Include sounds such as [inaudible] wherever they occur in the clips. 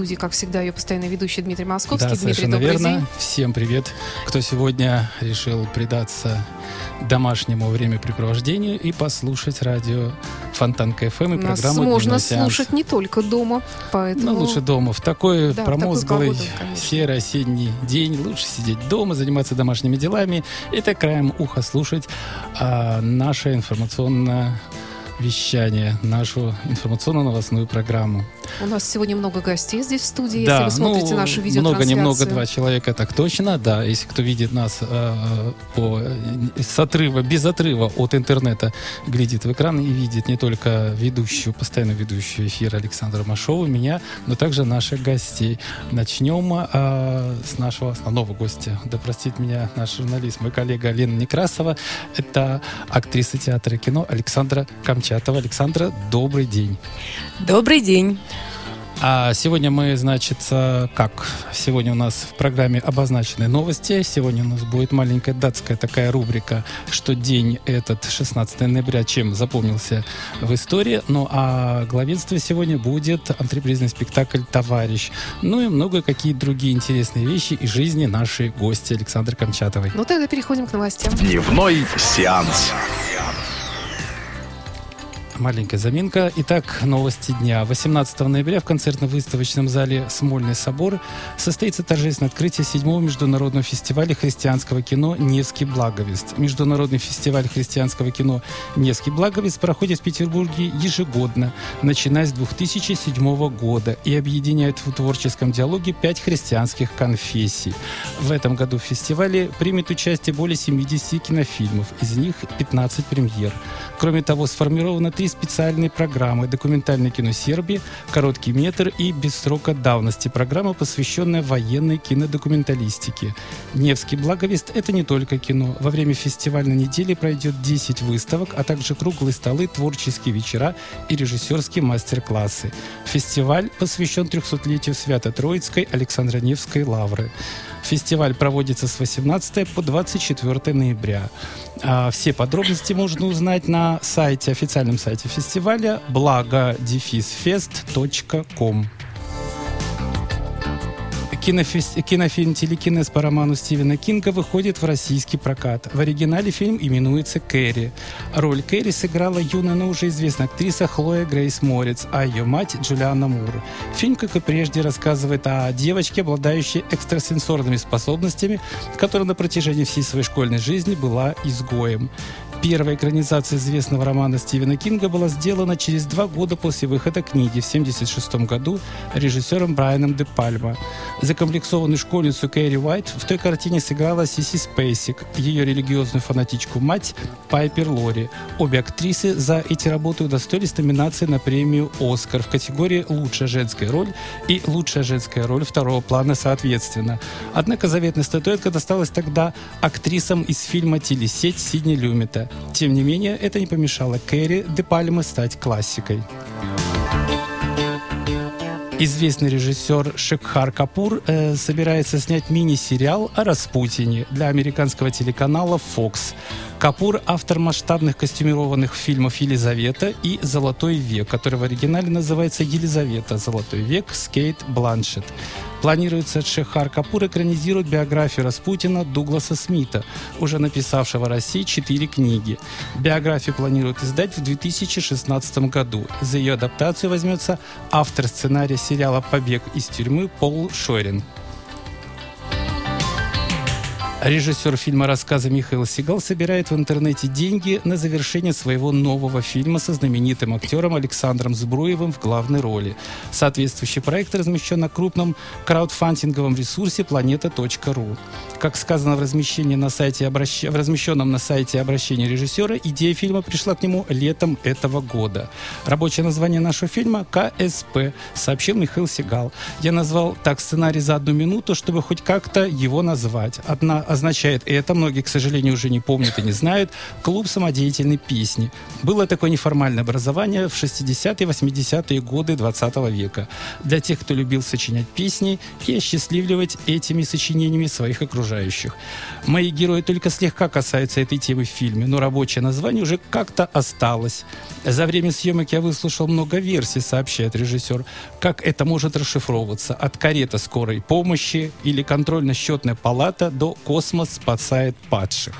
Студии, как всегда, ее постоянный ведущий Дмитрий Московский. Да, Дмитрий, совершенно добрый верно. день. Всем привет, кто сегодня решил предаться домашнему времяпрепровождению и послушать радио Фонтанка ФМ и Нас программу можно слушать не только дома, поэтому... Ну, лучше дома. В такой Да, промозглый серый осенний день лучше сидеть дома, заниматься домашними делами и так краем уха слушать а, наше информационное вещание, нашу информационно-новостную программу. У нас сегодня много гостей здесь в студии. Да, Если вы смотрите ну, нашу много, видеотрансляцию. немного, два человека, так точно, да. Если кто видит нас э, по, с отрыва, без отрыва от интернета, глядит в экран и видит не только ведущую, постоянно ведущую эфир Александра Машова, меня, но также наших гостей. Начнем э, с нашего основного гостя. Да простит меня наш журналист, мой коллега Лена Некрасова. Это актриса театра и кино Александра Камчатова. Александра, добрый день. Добрый день. А сегодня мы, значит, э, как? Сегодня у нас в программе обозначены новости. Сегодня у нас будет маленькая датская такая рубрика, что день этот, 16 ноября, чем запомнился в истории. Ну, а главенство сегодня будет антрепризный спектакль «Товарищ». Ну и много какие другие интересные вещи из жизни нашей гости Александры Камчатовой. Ну, тогда переходим к новостям. Дневной сеанс. Маленькая заминка. Итак, новости дня. 18 ноября в концертно-выставочном зале «Смольный собор» состоится торжественное открытие седьмого международного фестиваля христианского кино «Невский благовест». Международный фестиваль христианского кино «Невский благовест» проходит в Петербурге ежегодно, начиная с 2007 года и объединяет в творческом диалоге пять христианских конфессий. В этом году в фестивале примет участие более 70 кинофильмов, из них 15 премьер. Кроме того, сформировано три специальные программы «Документальное кино Сербии», «Короткий метр» и «Без срока давности» программа, посвященная военной кинодокументалистике. «Невский благовест» — это не только кино. Во время фестивальной недели пройдет 10 выставок, а также круглые столы, творческие вечера и режиссерские мастер-классы. Фестиваль посвящен 300-летию Свято-Троицкой Александро-Невской лавры. Фестиваль проводится с 18 по 24 ноября. А все подробности можно узнать на сайте, официальном сайте фестиваля благо-фест.ком. Кинофильм «Телекинез» по роману Стивена Кинга выходит в российский прокат. В оригинале фильм именуется «Кэрри». Роль Кэрри сыграла юная, но уже известная актриса Хлоя Грейс Морец, а ее мать Джулиана Мур. Фильм, как и прежде, рассказывает о девочке, обладающей экстрасенсорными способностями, которая на протяжении всей своей школьной жизни была изгоем. Первая экранизация известного романа Стивена Кинга была сделана через два года после выхода книги в 1976 году режиссером Брайаном де Пальма. Закомплексованную школьницу Кэрри Уайт в той картине сыграла Сиси Спейсик, ее религиозную фанатичку мать Пайпер Лори. Обе актрисы за эти работы удостоились номинации на премию «Оскар» в категории «Лучшая женская роль» и «Лучшая женская роль второго плана» соответственно. Однако заветная статуэтка досталась тогда актрисам из фильма «Телесеть» Сидни Люмета. Тем не менее, это не помешало Кэрри де Пальме стать классикой. Известный режиссер Шекхар Капур э, собирается снять мини-сериал о Распутине для американского телеканала Fox. Капур – автор масштабных костюмированных фильмов «Елизавета» и «Золотой век», который в оригинале называется «Елизавета. Золотой век. Скейт Бланшет». Планируется Шехар Капур экранизировать биографию Распутина Дугласа Смита, уже написавшего России четыре книги. Биографию планируют издать в 2016 году. За ее адаптацию возьмется автор сценария сериала «Побег из тюрьмы» Пол Шорин. Режиссер фильма рассказа Михаил Сигал собирает в интернете деньги на завершение своего нового фильма со знаменитым актером Александром Збруевым в главной роли. Соответствующий проект размещен на крупном краудфандинговом ресурсе planeta.ru. Как сказано в, размещении на сайте обращ... в размещенном на сайте обращении режиссера, идея фильма пришла к нему летом этого года. Рабочее название нашего фильма «КСП», сообщил Михаил Сигал. Я назвал так сценарий за одну минуту, чтобы хоть как-то его назвать. Одна означает это, многие, к сожалению, уже не помнят и не знают, клуб самодеятельной песни. Было такое неформальное образование в 60-е, 80-е годы 20 века. Для тех, кто любил сочинять песни и осчастливливать этими сочинениями своих окружающих. Мои герои только слегка касаются этой темы в фильме, но рабочее название уже как-то осталось. За время съемок я выслушал много версий, сообщает режиссер, как это может расшифровываться. От карета скорой помощи или контрольно-счетная палата до космос спасает падших.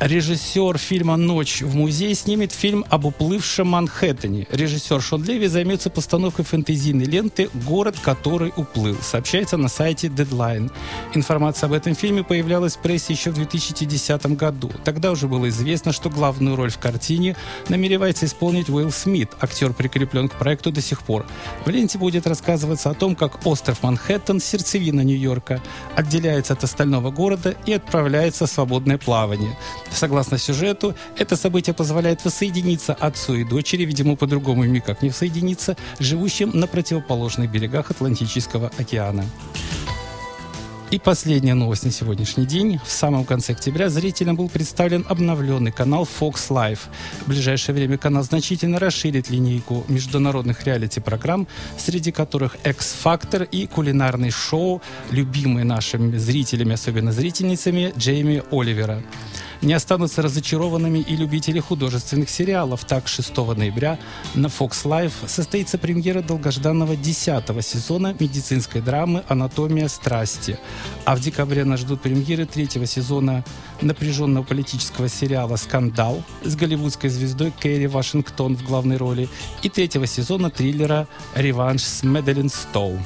Режиссер фильма «Ночь в музее» снимет фильм об уплывшем Манхэттене. Режиссер Шон Леви займется постановкой фэнтезийной ленты «Город, который уплыл», сообщается на сайте Deadline. Информация об этом фильме появлялась в прессе еще в 2010 году. Тогда уже было известно, что главную роль в картине намеревается исполнить Уилл Смит. Актер прикреплен к проекту до сих пор. В ленте будет рассказываться о том, как остров Манхэттен, сердцевина Нью-Йорка, отделяется от остального города и отправляется в свободное плавание. Согласно сюжету, это событие позволяет воссоединиться отцу и дочери, видимо, по-другому им никак не воссоединиться, живущим на противоположных берегах Атлантического океана. И последняя новость на сегодняшний день. В самом конце октября зрителям был представлен обновленный канал Fox Life. В ближайшее время канал значительно расширит линейку международных реалити-программ, среди которых X-Factor и кулинарный шоу, любимые нашими зрителями, особенно зрительницами, Джейми Оливера. Не останутся разочарованными и любители художественных сериалов. Так, 6 ноября на Fox Life состоится премьера долгожданного 10 сезона медицинской драмы «Анатомия страсти». А в декабре нас ждут премьеры третьего сезона напряженного политического сериала «Скандал» с голливудской звездой Кэрри Вашингтон в главной роли и третьего сезона триллера «Реванш» с Меделин Стоу.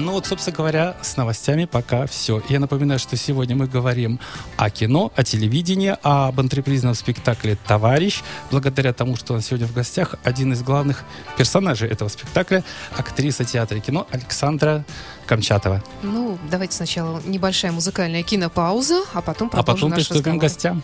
Ну вот, собственно говоря, с новостями пока все. Я напоминаю, что сегодня мы говорим о кино, о телевидении, об антрепризном спектакле «Товарищ». Благодаря тому, что нас сегодня в гостях один из главных персонажей этого спектакля, актриса театра и кино Александра Камчатова. Ну, давайте сначала небольшая музыкальная кинопауза, а потом А продолжим потом наш приступим разговор. к гостям.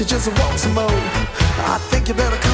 You just want some more, I think you better call.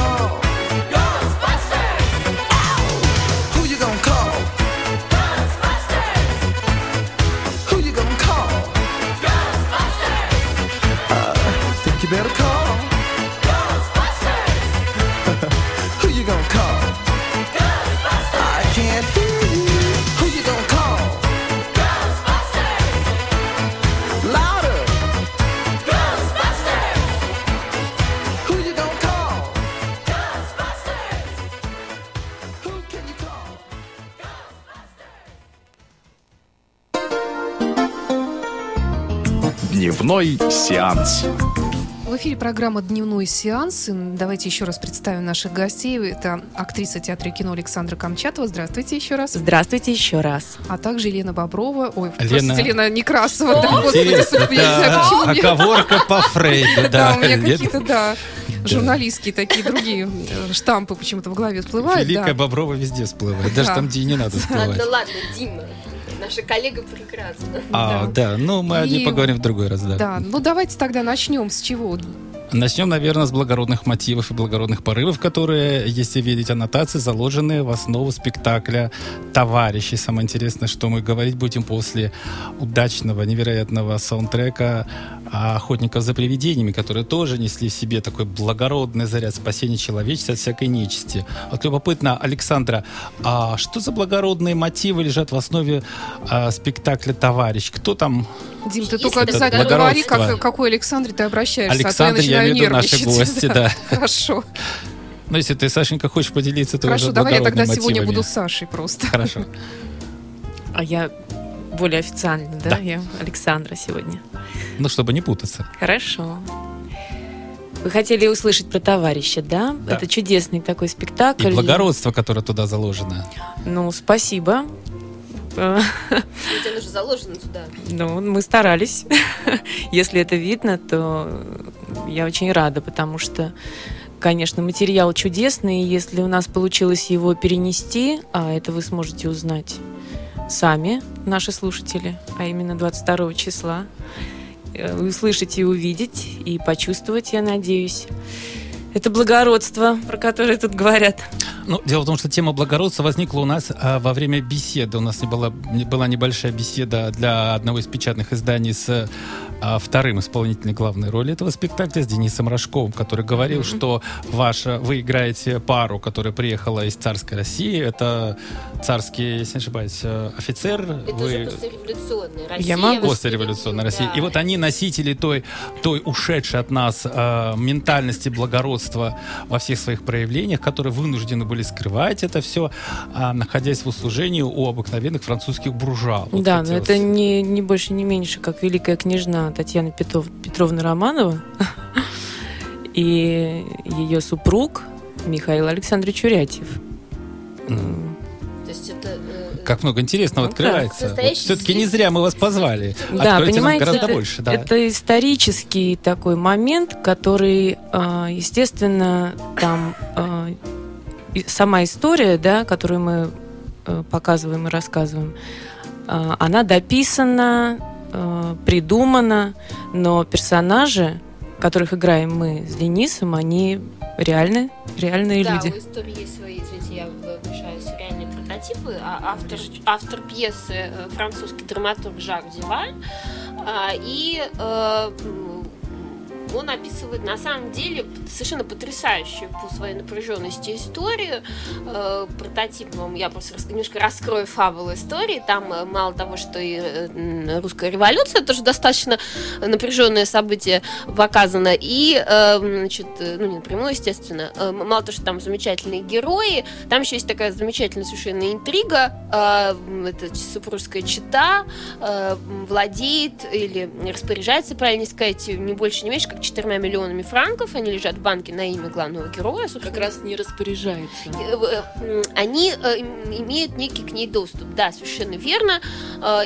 Дневной сеанс. В эфире программа «Дневной сеанс». И Давайте еще раз представим наших гостей. Это актриса театра и кино Александра Камчатова. Здравствуйте еще раз. Здравствуйте еще раз. А также Елена Боброва. Ой, Лена- простите, Лена Некрасова. Да, господи, я не знаю, почему мне- оговорка по Фрейду, Да, да. у меня какие-то, да, журналистские такие другие э, штампы почему-то в голове всплывают. Великая да. Боброва везде всплывает, даже Да. там, где и не надо [laughs] всплывать. Ладно, ладно, Дима. Наша коллега прекрасна. А, да, ну мы о ней И- поговорим в другой раз, да. Да, ну давайте тогда начнем с чего? Начнем, наверное, с благородных мотивов и благородных порывов, которые, если видеть аннотации, заложены в основу спектакля «Товарищи». Самое интересное, что мы говорить будем после удачного, невероятного саундтрека «Охотников за привидениями», которые тоже несли в себе такой благородный заряд спасения человечества от всякой нечисти. Вот любопытно, Александра, а что за благородные мотивы лежат в основе а, спектакля «Товарищ»? Кто там Дим, ты Если только обязательно говори, как, какой Александре ты обращаешься, Александр, а то я я начинаю имею в виду наши гости, да. [laughs] Хорошо. Ну, если ты, Сашенька, хочешь поделиться, то Хорошо, давай я тогда сегодня буду Сашей просто. Хорошо. [laughs] А я более официально, да? Да. Я Александра сегодня. Ну, чтобы не путаться. Хорошо. Вы хотели услышать про товарища, да? Да. Это чудесный такой спектакль. И благородство, которое туда заложено. Ну, спасибо. Ведь оно же заложено туда. Ну, мы старались. [laughs] Если это видно, то я очень рада, потому что, конечно, материал чудесный, если у нас получилось его перенести, а это вы сможете узнать сами, наши слушатели, а именно 22 числа, э, услышать и увидеть, и почувствовать, я надеюсь. Это благородство, про которое тут говорят. Ну, дело в том, что тема благородства возникла у нас а, во время беседы. У нас не была, была небольшая беседа для одного из печатных изданий с а, вторым исполнителем главной роли этого спектакля, с Денисом Рожковым, который говорил, что ваша, вы играете пару, которая приехала из царской России. Это царский, если не ошибаюсь, э, офицер. Это вы... уже послереволюционная Россия. Я могу. Послереволюционной России. Да. И вот они носители той, той ушедшей от нас э, ментальности благородства во всех своих проявлениях, которые вынуждены были скрывать это все, а, находясь в услужении у обыкновенных французских буржуа. Вот да, но хотелось- это не, не больше, не меньше, как великая княжна Татьяна Петров- Петровна Романова и ее супруг Михаил Александрович Урятьев. М. То есть это... э, Как много интересного Ну, открывается. настоящий Все-таки не зря мы вас позвали. Да, Откройте понимаете, гораздо это, больше. Да. это исторический такой момент, который, а, естественно, там а, сама история, да, которую мы э, показываем и рассказываем, а, она дописана, э, придумана, но персонажи, которых играем мы с Денисом, они реальны, реальные да, люди. у истории есть свои, извините, я вмешаюсь, реальные прототипы. А автор, автор пьесы э, французский драматург Жак Диваль. А, И э, он описывает на самом деле совершенно потрясающую по своей напряженности историю. Э, Прототипом я просто немножко раскрою фабулу истории. Там э, мало того, что и э, русская революция тоже достаточно напряженное событие показано. И, значит, ну, не напрямую, естественно, мало того, что там замечательные герои, там еще есть такая замечательная совершенно интрига. Это супружеская чита владеет или распоряжается, правильно сказать, не больше, не меньше, как 44 миллионами франков. Они лежат в банке на имя главного героя. Как собственно. раз не распоряжается. Э, э, они э, имеют некий к ней доступ. Да, совершенно верно.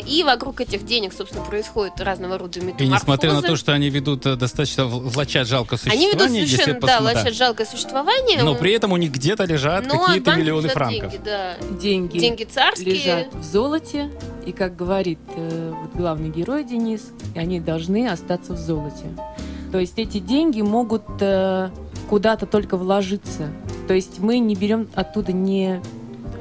И вокруг этих денег, собственно, происходят разного рода И метаморфозы. несмотря на то, что они ведут достаточно влачат жалкое Они ведут существование, совершенно, да, влачат жалкое существование. но при этом у них где-то лежат какие-то миллионы лежат франков. Деньги, да. Деньги, деньги царские. лежат в золоте, и как говорит э, вот главный герой Денис, они должны остаться в золоте. То есть эти деньги могут э, куда-то только вложиться. То есть мы не берем оттуда не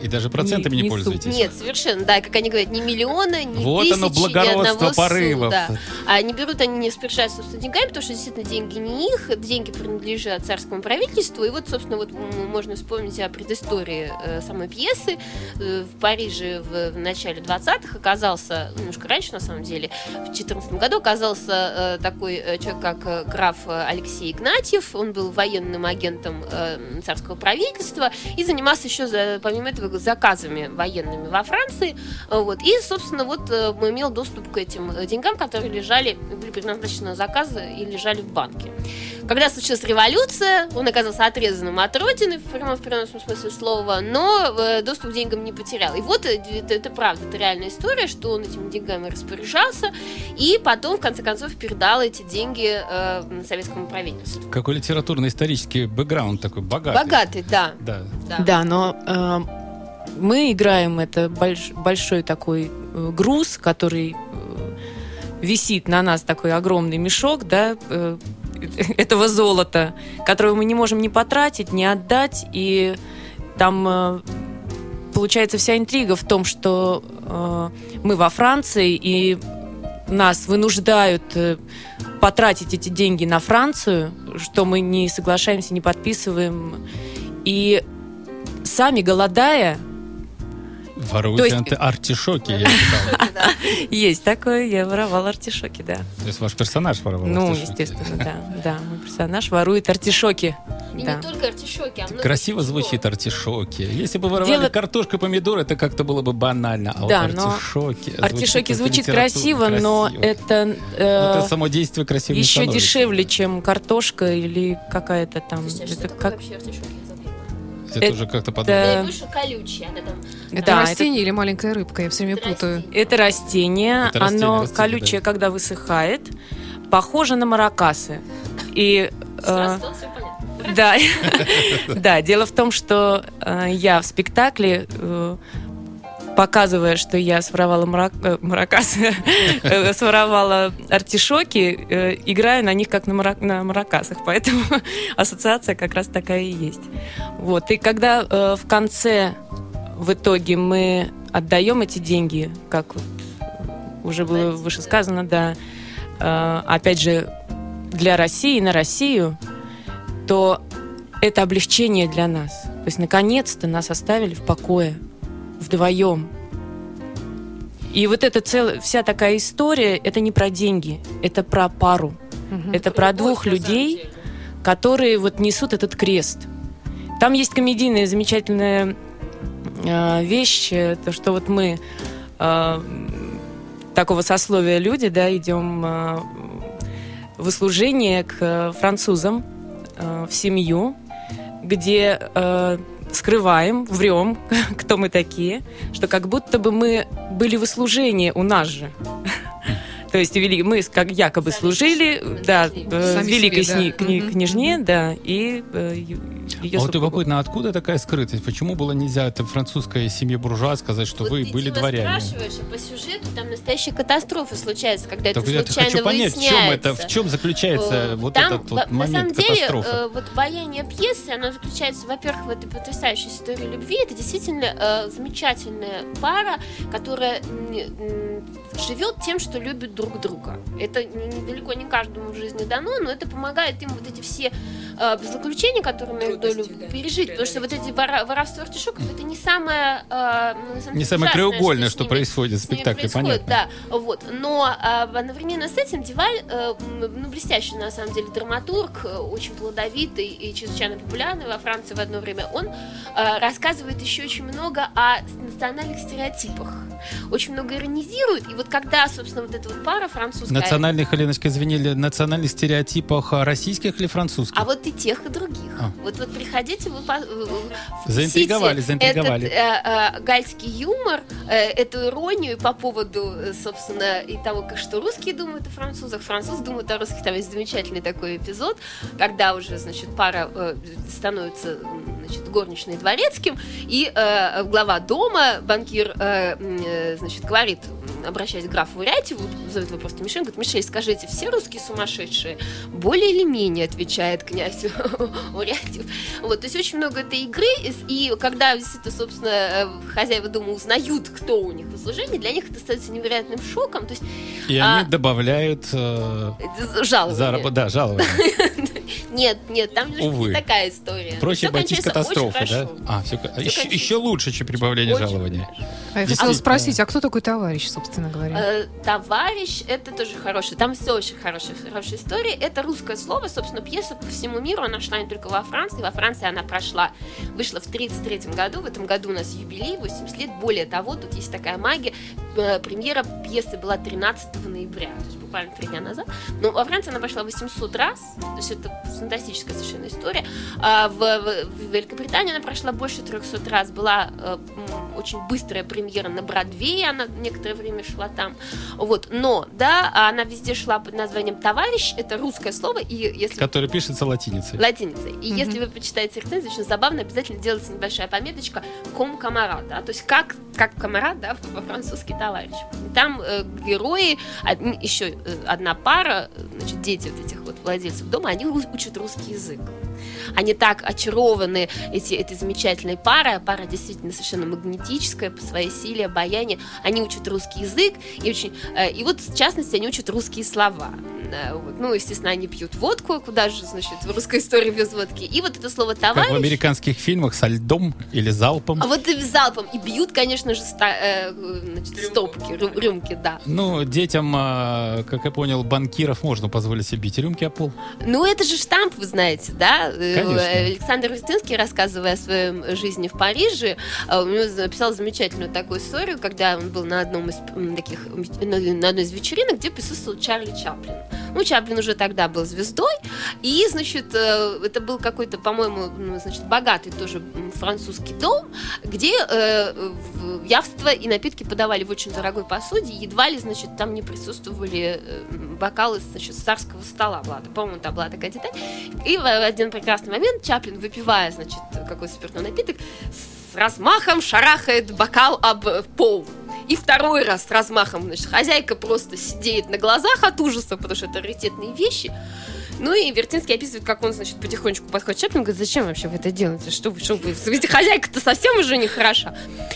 И даже процентами не, не пользуетесь. Нет, совершенно, да, как они говорят, ни миллиона, ни Вот тысячи, оно, ни благородство одного порывов. су, да. А не берут они не распоряжаются собственно деньгами, потому что действительно деньги не их, деньги принадлежат царскому правительству. И вот, собственно, вот можно вспомнить о предыстории э, самой пьесы. Э, в Париже в, в начале 20-х оказался, немножко раньше на самом деле, в 14 году оказался э, такой э, человек, как э, граф э, Алексей Игнатьев. Он был военным агентом э, царского правительства и занимался еще, за- помимо этого, заказами военными во Франции. Э, Вот. И, собственно, вот э, имел доступ к этим э, деньгам, которые лежали, были предназначены на заказы и лежали в банке. Когда случилась революция, он оказался отрезанным от родины, в прямом, в переносном смысле слова, но доступ к деньгам не потерял. И вот это, это правда, это реальная история, что он этими деньгами распоряжался, и потом, в конце концов, передал эти деньги э, советскому правительству. Какой литературно-исторический бэкграунд такой богатый. Богатый, да. Да. да. Да, но э, мы играем это больш- большой такой э, груз, который э, висит на нас такой огромный мешок, да, э, [laughs] этого золота, которого мы не можем ни потратить, ни отдать, и там получается вся интрига в том, что мы во Франции и нас вынуждают потратить эти деньги на Францию, что мы не соглашаемся, не подписываем. И сами голодая, Воруйте То есть- анти- артишоки, я читал. [laughs] есть такое, я воровал артишоки, да. То есть ваш персонаж воровал Ну, естественно, да. Да, мой персонаж ворует артишоки. И Да. не только артишоки, а много Красиво чего. звучит артишоки. Если бы воровали Дело- картошку и помидоры, это как-то было бы банально. А Да, вот но артишоки... Артишоки звучит красиво, но это э, это само действие красиво еще дешевле, чем картошка или какая-то там. Слушайте, а что это такое как вообще артишоки? Я. Это это- уже как-то Да. подумал. Они больше колючие, она там... Это Да, растение или маленькая рыбка? Я все время Это путаю. растение. Это растение, Это растение, оно растение, колючее, да. когда высыхает, похоже на маракасы. И э, стало понятно. да, [laughs] да, дело в том, что э, я в спектакле э, показывая, что я своровала марак- э, маракасы, [laughs] э, своровала артишоки, э, играю на них как на, мара- на маракасах, поэтому [laughs] ассоциация как раз такая и есть. Вот. И когда э, в конце, в итоге, мы отдаем эти деньги, как вот уже было выше сказано, да, э, опять же, для России, на Россию, то это облегчение для нас. То есть, наконец-то нас оставили в покое, вдвоем. И вот эта целая, вся такая история, это не про деньги, это про пару. Мгм. Это про Любовь, двух людей, которые вот несут этот крест. Там есть комедийная замечательная э, вещь, то, что вот мы э, такого сословия люди, да, идем э, в услужение к французам э, в семью, где э, скрываем, врем, [laughs] кто мы такие, что как будто бы мы были в услужении у нас же. То есть вели, мы как якобы Сами служили, да, э, Сами великой себе, да. кни- Мгм. княжне, да, и э, ее А вот любопытно, откуда такая скрытость? Почему было нельзя это французской семье буржуа сказать, что Вот вы ты, были Дима, дворяне? спрашиваешь, а по сюжету там настоящая катастрофа случается, когда Так это я случайно хочу понять, в чем это, в чем заключается Э, вот там, этот во- вот на момент самом деле, катастрофы. э, вот баяние пьесы, оно заключается, во-первых, в этой потрясающей истории любви. Это действительно э, замечательная пара, которая м, живет тем, что любит друг друга. Это недалеко не каждому в жизни дано, но это помогает им вот эти все э, злоключения, которые на их долю да, пережить. Потому что вот эти воровство артишоков, это не самое... э, ну, Не самое краеугольное, что ними- происходит в спектакле, происходит, понятно. Да, вот. Но а, одновременно с этим Диваль, э, ну, блестящий, на самом деле, драматург, э, очень плодовитый и чрезвычайно популярный во Франции в одно время, он э, рассказывает еще очень много о национальных стереотипах. очень много иронизируют. И вот когда, собственно, вот эта вот пара французская... Национальных, Еленочка, извини, ли- национальных стереотипах а, российских или французских? А вот и тех, и других. А. Вот, вот приходите, вы по- Заинтриговали, заинтриговали. Этот э, э, гальский юмор, э, эту иронию по поводу, э, собственно, и того, как что русские думают о французах, французы думают о русских. Там есть замечательный такой эпизод, когда уже, значит, пара э, становится, значит, горничной дворецким, и э, глава дома, банкир, э, э, значит, говорит, обращаясь к графу Урятьеву, зовет его просто Мишель, говорит, Мишель, скажите, все русские сумасшедшие? Более или менее, отвечает князь [laughs] Урятьев. Вот, то есть очень много этой игры, и, когда действительно, собственно, э, хозяева дома узнают, кто у них в служении, для них это становится невероятным шоком, то есть И а- они добавляют э, это жалование. заработ- да, [laughs] [laughs] Нет, нет, там немножко Увы. не такая история. Проще Всё обойтись катастрофой, да? А, все, Всё еще, еще лучше, чем прибавление очень жалования. А я хотела спросить, а кто такой товарищ, собственно говоря? Э, Товарищ, это тоже хороший. Там все очень хорошая, хорошая история. Это русское слово, собственно, пьеса по всему миру. Она шла не только во Франции. Во Франции она прошла, вышла в 1933 году. В этом году у нас юбилей, 80 лет. Более того, тут есть такая магия. Э, Премьера пьесы была 13 ноября, то есть буквально три дня назад. Но во Франции она прошла 800 раз. То есть это фантастическая совершенно история. А в, в- в Великобритании она прошла больше 300 раз. Была э, очень быстрая премьера на Бродвее. Она некоторое время шла там. Вот, но, да, она везде шла под названием «Товарищ», это русское слово, и если Который пишется латиницей. латиницей. И Мгм. если вы почитаете рецензию, очень забавно, обязательно делается небольшая пометочка «ком камарад», да, то есть как, как камарад, да, по-французски товарищ. И там э, герои, одни- еще э, одна пара, э, значит, дети вот этих вот владельцев дома, они учат русский язык. Они так очарованы эти, этой замечательной парой, а пара действительно совершенно магнетическая по своей силе, обаянию. Они учат русский язык, и, очень, э, и вот в частности они учат русские слова. Э. Ну, естественно, они пьют водку, куда же, значит, в русской истории без водки. И вот это слово Как в «товарищ», американских фильмах со льдом или залпом. а вот и залпом, и бьют, конечно же, ста- э, значит, стопки, рю- рюмки, да. Ну, детям, а, как я понял, банкиров можно позволить себе бить рюмки о пол. Ну, это же штамп, вы знаете, да? Э, Конечно. Александр Рустинский, рассказывая о своей жизни в Париже, э, у него написал замечательную такую историю, когда он был на одном из таких, на одной из вечеринок, где присутствовал Чарли Чаплин. Ну, Чаплин уже тогда был звездой, и, значит, э, это был какой-то, по-моему, ну, значит, богатый тоже французский дом, где э, явства и напитки подавали в очень дорогой посуде, едва ли, значит, там не присутствовали бокалы, значит, с царского стола. Была, по-моему, там была такая деталь. И в один прекрасный момент Чаплин, выпивая, значит, какой-то спиртной напиток, с размахом шарахает бокал об пол. И второй раз с размахом, значит, хозяйка просто сидит на глазах от ужаса, потому что это раритетные вещи. Ну и Вертинский описывает, как он, значит, потихонечку подходит к Чаплину, говорит, зачем вообще вы это делаете? Что вы, что вы? Ведь хозяйка-то совсем уже не хороша.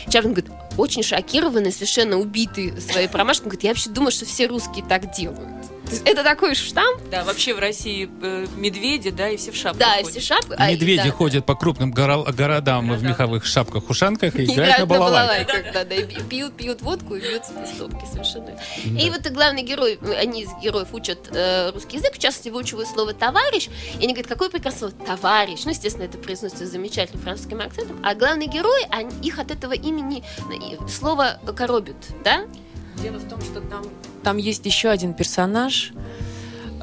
Чаплин говорит, очень шокированный, совершенно убитый своей промашкой, говорит, я вообще думаю, что все русские так делают. Это такой штамп, Да, вообще в России э, медведи, да, и все в шапках да, ходят. все шапки. а, и- Медведи да, ходят по крупным гора- городам в меховых шапках-ушанках и И играют на балалайках, да, да, и пьют, пьют водку и бьют стопки совершенно. И вот главный герой, они из героев учат э, русский язык, в частности, выучивают слово «товарищ», и они говорят, какое прекрасное слово «товарищ». Ну, естественно, это произносится замечательным французским акцентом. А главный герой, они, их от этого имени э, слово коробит, да? Дело в том, что там, там есть еще один персонаж.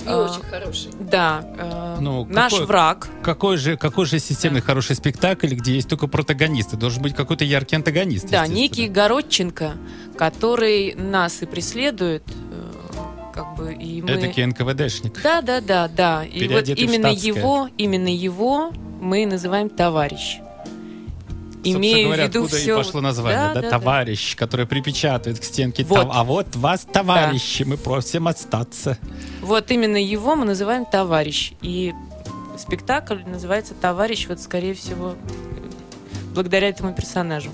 Не А, очень хороший. Да, э, Ну, наш какой- враг. Какой же, какой же системный хороший спектакль, где есть только протагонисты? Должен быть какой-то яркий антагонист. Да, некий Городченко, который нас и преследует, э, как бы и мы. Эдакий НКВДшник. Да, да, да, да. И вот именно штатское. его, именно его мы называем товарищ. Имея говоря, в виду откуда все. и пошло название, да, товарищ, который припечатывает к стенке. Вот. «Тов- А вот вас, товарищи, мы просим остаться. Вот именно его мы называем товарищ. И спектакль называется Товарищ, вот скорее всего, благодаря этому персонажу.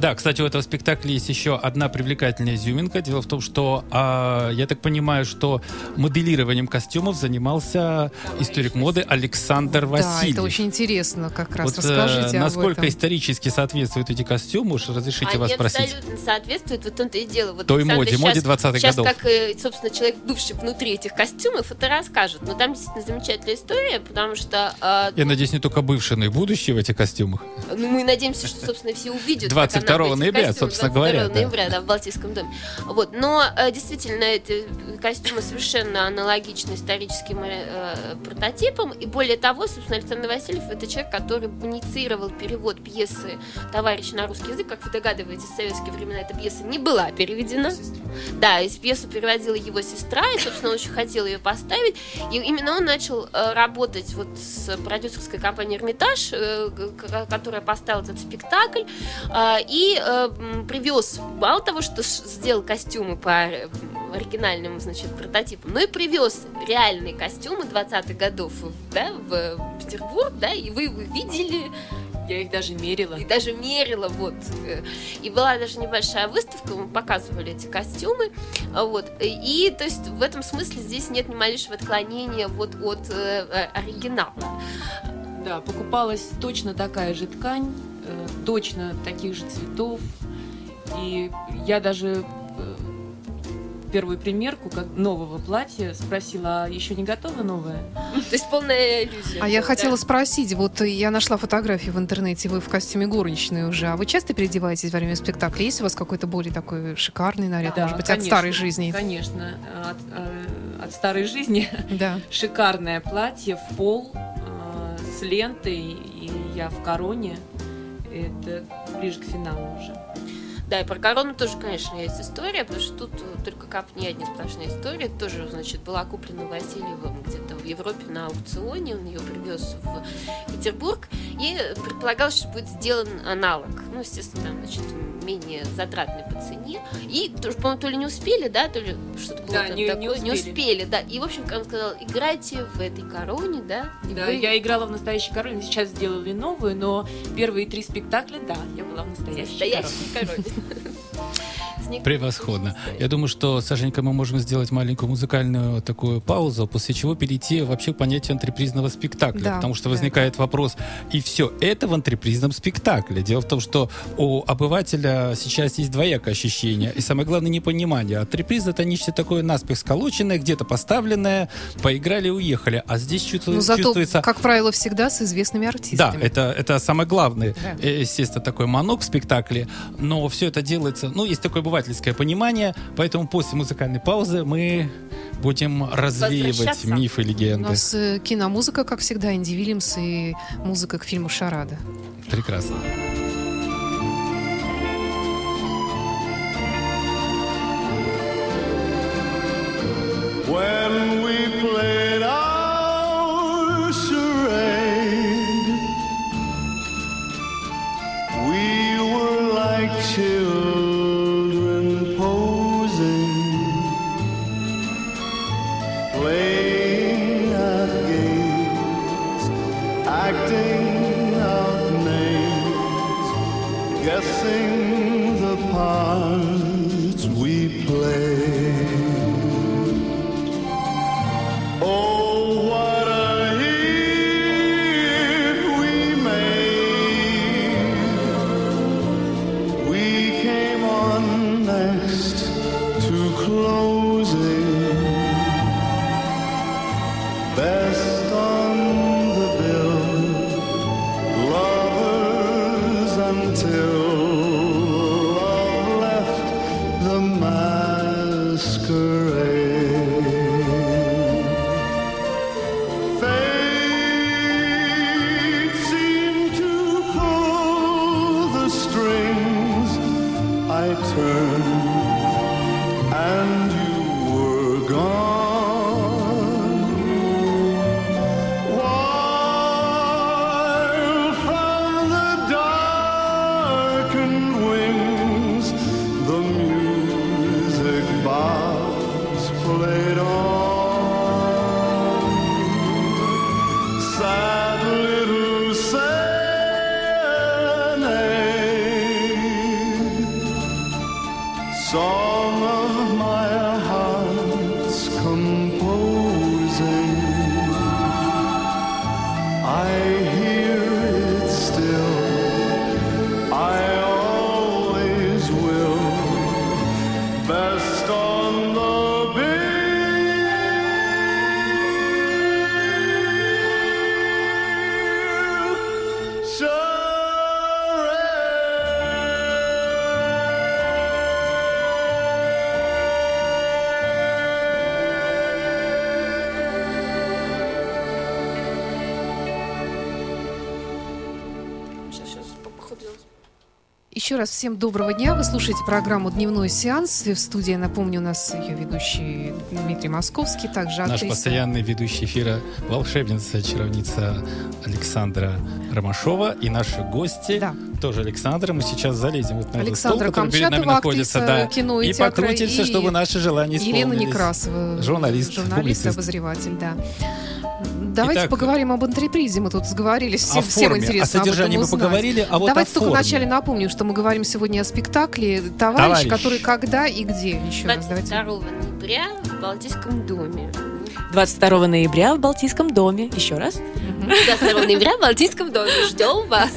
Да, кстати, у этого спектакля есть еще одна привлекательная изюминка. Дело в том, что а, я так понимаю, что моделированием костюмов занимался историк моды Александр Да, Васильев. это очень интересно как раз. Вот, э, Расскажите об насколько этом. исторически соответствуют эти костюмы, уж разрешите Они вас спросить. абсолютно соответствуют, вот в том-то и дело. Вот Той Александр моде, моде щас- 20-х Сейчас, годов. как, э, собственно, человек, бывший внутри этих костюмов, это расскажет. Но там действительно замечательная история, потому что, э, Я надеюсь, не только бывшие, но и будущие в этих костюмах. ну, мы надеемся, что, собственно, все увидят, как 20 Да, 22 этих ноября, костюмах, собственно 22 говоря, да. ноября, да, в Балтийском доме. Вот. Но э, действительно, эти костюмы совершенно аналогичны историческим э, прототипам. И более того, собственно, Александр Васильев это человек, который инициировал перевод пьесы «Товарищ» на русский язык. Как вы догадываетесь, в советские времена эта пьеса не была переведена. Да, из пьесу переводила его сестра, и, собственно, он очень хотел ее поставить. И именно он начал э, работать вот с продюсерской компанией «Эрмитаж», э, которая поставила этот спектакль, э, и э, привез, мало того, что сделал костюмы по э, оригинальным, значит, прототипам, но и привез реальные костюмы 20-х годов да, в Петербург, да, и вы его видели, Я их даже мерила. и даже мерила, вот. э, И была даже небольшая выставка, мы показывали эти костюмы, а, вот. И, то есть, в этом смысле здесь нет ни малейшего отклонения вот от э, э, оригинала. Да, покупалась точно такая же ткань, э, точно таких же цветов. И я даже э, первую примерку как нового платья спросила, а еще не готово новое? То есть, полная иллюзия. А я хотела спросить, вот я нашла фотографии в интернете, вы в костюме горничной уже, а вы часто переодеваетесь во время спектакля? Есть у вас какой-то более такой шикарный наряд, Да, может быть, конечно, от старой жизни? Конечно, от, э, от старой жизни [laughs] Да. [laughs] шикарное платье в пол э, с лентой, и я в короне. Это ближе к финалу уже. Да, и про корону тоже, конечно, есть история, потому что тут только капни одни сплошная история. Тоже, значит, была куплена Васильевым где-то в Европе на аукционе, он ее привез в Петербург, и предполагалось, что будет сделан аналог. Ну, естественно, там, значит, менее затратный по цене. И по-моему, то ли не успели, да, то ли что-то было Да, там не- не такое. Не успели. успели, да. И, в общем, как он сказал, играйте в этой короне, да. и Да, вы- я играла в «Настоящей короне», сейчас сделали новую, но первые три спектакля, да, я была в «Настоящей, Настоящей короне». короне. Превосходно. Я думаю, что, Сашенька, мы можем сделать маленькую музыкальную такую паузу, после чего перейти вообще к понятию антрепризного спектакля. Да, потому что да. возникает вопрос, и все это в антрепризном спектакле. Дело в том, что у обывателя сейчас есть двоякое ощущение, и самое главное непонимание. Антреприз это нечто такое наспех сколоченное, где-то поставленное, поиграли и уехали. А здесь чувствуется, Но зато, чувствуется как правило, всегда с известными да, артистами. это, это самое главное. Да. Э, Естественно, такой манок в спектакле, но все это делается, ну, есть такое обывательское понимание, поэтому после музыкальной паузы мы будем развеивать мифы и У легенды. нас э, киномузыка, как всегда, Инди Вильямс и музыка к фильму «Шарада». Прекрасно. When we Еще раз всем доброго дня. Вы слушаете программу «Дневной сеанс». В студии, напомню, у нас ее ведущий Дмитрий Московский, также Наш актриса. постоянный ведущий эфира волшебница, чаровница Александра Ромашова и наши гости Да. тоже Александра. Мы сейчас залезем вот на этот стол, Александра который перед нами Камчатова, находится, да, кино и и театра, покрутимся, и чтобы наши желания Елена исполнились. Некрасова, Журналист, журналист, публицист. обозреватель, да. Давайте Итак, поговорим об антрепризе. Мы тут сговорились. Всем, О всем форме, интересно о об этом содержании мы поговорили, а вот Давайте о только форме. вначале напомним, что мы говорим сегодня о спектакле «Товарищ», «Товарищ». который когда и где. Еще раз давайте. 22 ноября в Балтийском доме. 22 ноября в Балтийском доме. Еще раз. 22 ноября в Балтийском доме. Ждем вас.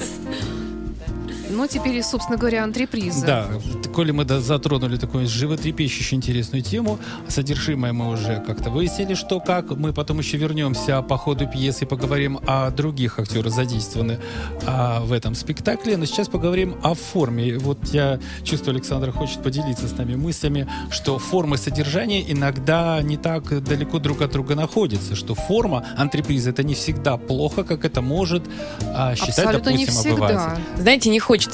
Ну, теперь, собственно говоря, антреприза. Да, коли мы затронули такую животрепещущую интересную тему, содержимое мы уже как-то выяснили, что как. Мы потом еще вернемся по ходу пьесы и поговорим о других актерах, задействованных а, в этом спектакле. Но сейчас поговорим о форме. Вот я чувствую, Александр хочет поделиться с нами мыслями, что формы содержания иногда не так далеко друг от друга находятся, что форма антрепризы это не всегда плохо, как это может а, считать, Абсолютно не допустим, всегда. обыватель. Знаете, не хочется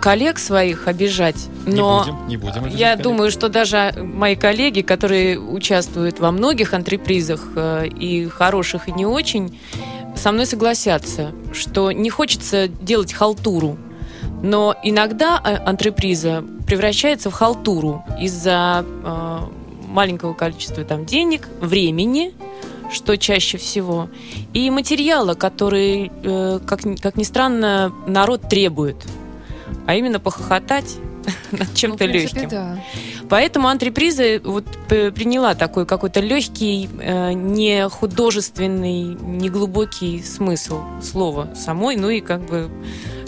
коллег своих обижать, но не будем, не будем. обижать я коллег. думаю, что даже мои коллеги, которые участвуют во многих антрепризах, э, и хороших, и не очень, со мной согласятся, что не хочется делать халтуру. Но иногда э, антреприза превращается в халтуру из-за э, маленького количества там, денег, времени, что чаще всего, и материала, который, э, как, как ни странно, народ требует. А именно похохотать [laughs] над Ну, чем-то принципе, легким. да. Поэтому антреприза вот п- приняла такой какой-то легкий, э, не художественный, не глубокий смысл слова самой, ну и как бы